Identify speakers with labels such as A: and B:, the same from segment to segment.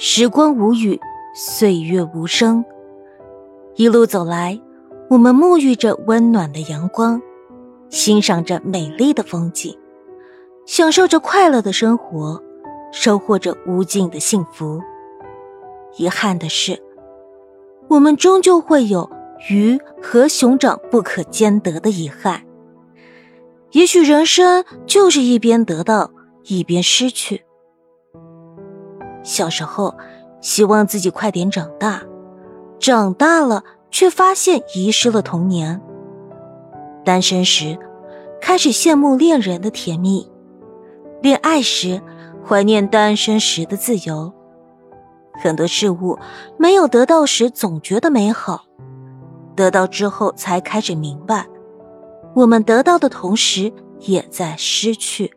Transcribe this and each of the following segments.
A: 时光无语，岁月无声。一路走来，我们沐浴着温暖的阳光，欣赏着美丽的风景，享受着快乐的生活，收获着无尽的幸福。遗憾的是，我们终究会有鱼和熊掌不可兼得的遗憾。也许人生就是一边得到，一边失去。小时候，希望自己快点长大，长大了却发现遗失了童年。单身时，开始羡慕恋人的甜蜜；恋爱时，怀念单身时的自由。很多事物没有得到时，总觉得美好；得到之后，才开始明白，我们得到的同时，也在失去。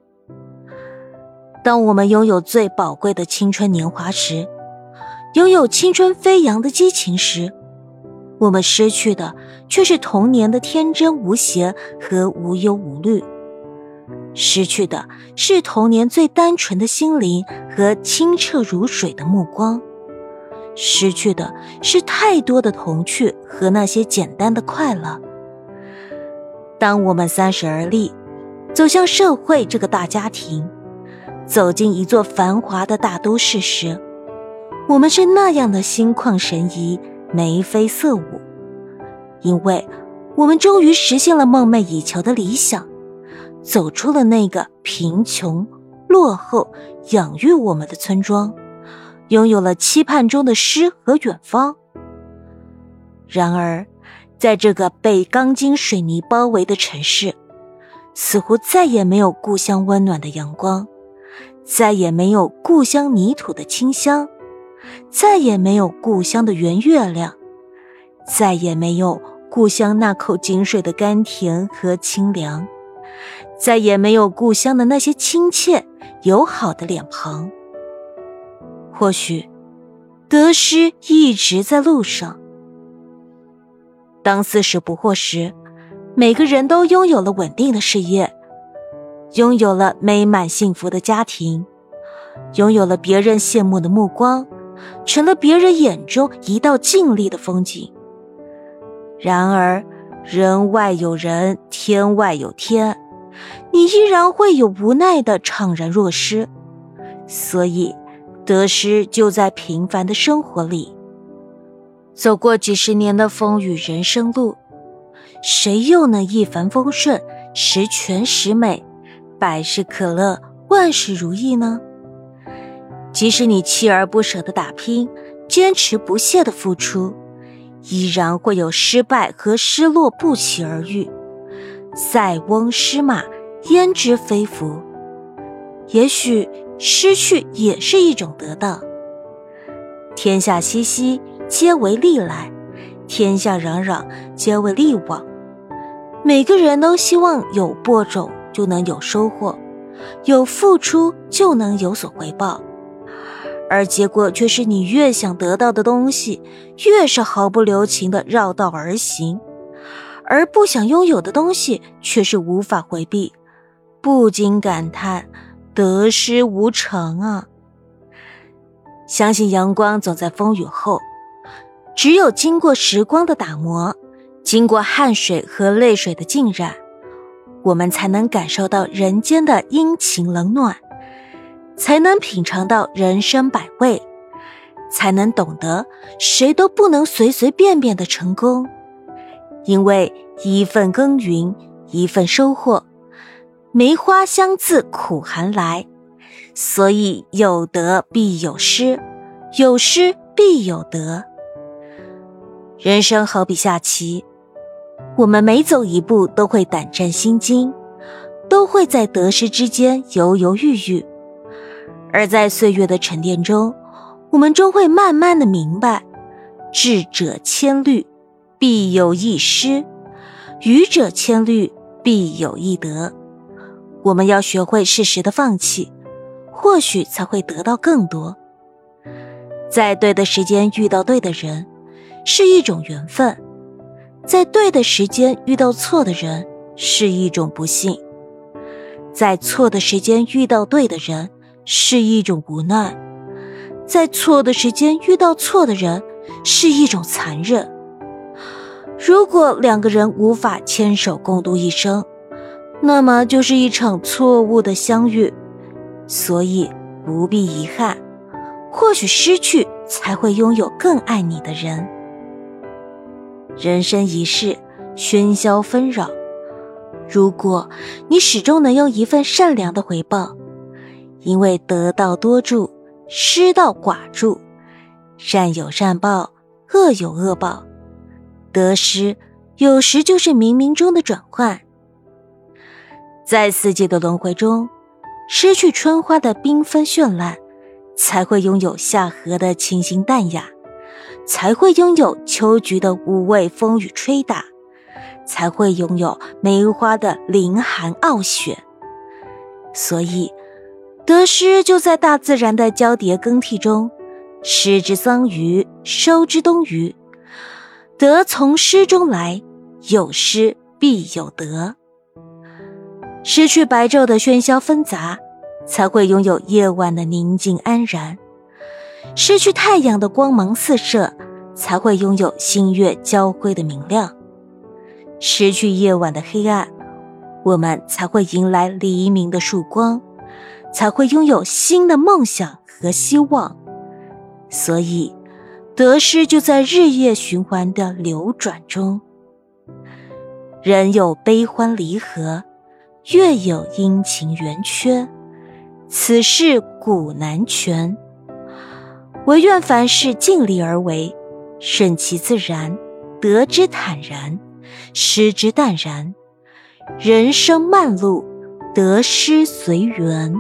A: 当我们拥有最宝贵的青春年华时，拥有青春飞扬的激情时，我们失去的却是童年的天真无邪和无忧无虑，失去的是童年最单纯的心灵和清澈如水的目光，失去的是太多的童趣和那些简单的快乐。当我们三十而立，走向社会这个大家庭。走进一座繁华的大都市时，我们是那样的心旷神怡、眉飞色舞，因为我们终于实现了梦寐以求的理想，走出了那个贫穷、落后、养育我们的村庄，拥有了期盼中的诗和远方。然而，在这个被钢筋水泥包围的城市，似乎再也没有故乡温暖的阳光。再也没有故乡泥土的清香，再也没有故乡的圆月亮，再也没有故乡那口井水的甘甜和清凉，再也没有故乡的那些亲切友好的脸庞。或许，得失一直在路上。当四十不惑时，每个人都拥有了稳定的事业。拥有了美满幸福的家庭，拥有了别人羡慕的目光，成了别人眼中一道静丽的风景。然而，人外有人，天外有天，你依然会有无奈的怅然若失。所以，得失就在平凡的生活里。走过几十年的风雨人生路，谁又能一帆风顺，十全十美？百事可乐，万事如意呢？即使你锲而不舍的打拼，坚持不懈的付出，依然会有失败和失落不期而遇。塞翁失马，焉知非福？也许失去也是一种得到。天下熙熙，皆为利来；天下攘攘，皆为利往。每个人都希望有播种。就能有收获，有付出就能有所回报，而结果却是你越想得到的东西，越是毫不留情的绕道而行，而不想拥有的东西却是无法回避，不禁感叹得失无常啊！相信阳光总在风雨后，只有经过时光的打磨，经过汗水和泪水的浸染。我们才能感受到人间的阴晴冷暖，才能品尝到人生百味，才能懂得谁都不能随随便便的成功，因为一份耕耘一份收获，梅花香自苦寒来，所以有得必有失，有失必有得。人生好比下棋。我们每走一步都会胆战心惊，都会在得失之间犹犹豫豫，而在岁月的沉淀中，我们终会慢慢的明白：智者千虑，必有一失；愚者千虑，必有一得。我们要学会适时的放弃，或许才会得到更多。在对的时间遇到对的人，是一种缘分。在对的时间遇到错的人是一种不幸，在错的时间遇到对的人是一种无奈，在错的时间遇到错的人是一种残忍。如果两个人无法牵手共度一生，那么就是一场错误的相遇。所以不必遗憾，或许失去才会拥有更爱你的人。人生一世，喧嚣纷扰。如果你始终能用一份善良的回报，因为得道多助，失道寡助，善有善报，恶有恶报，得失有时就是冥冥中的转换。在四季的轮回中，失去春花的缤纷绚烂，才会拥有夏荷的清新淡雅，才会拥有秋菊的无畏风雨吹打。才会拥有梅花的凌寒傲雪，所以得失就在大自然的交叠更替中，失之桑榆，收之东隅。得从失中来，有失必有得。失去白昼的喧嚣纷杂，才会拥有夜晚的宁静安然；失去太阳的光芒四射，才会拥有星月交辉的明亮。失去夜晚的黑暗，我们才会迎来黎明的曙光，才会拥有新的梦想和希望。所以，得失就在日夜循环的流转中。人有悲欢离合，月有阴晴圆缺，此事古难全。唯愿凡事尽力而为，顺其自然，得之坦然。失之淡然，人生漫路，得失随缘。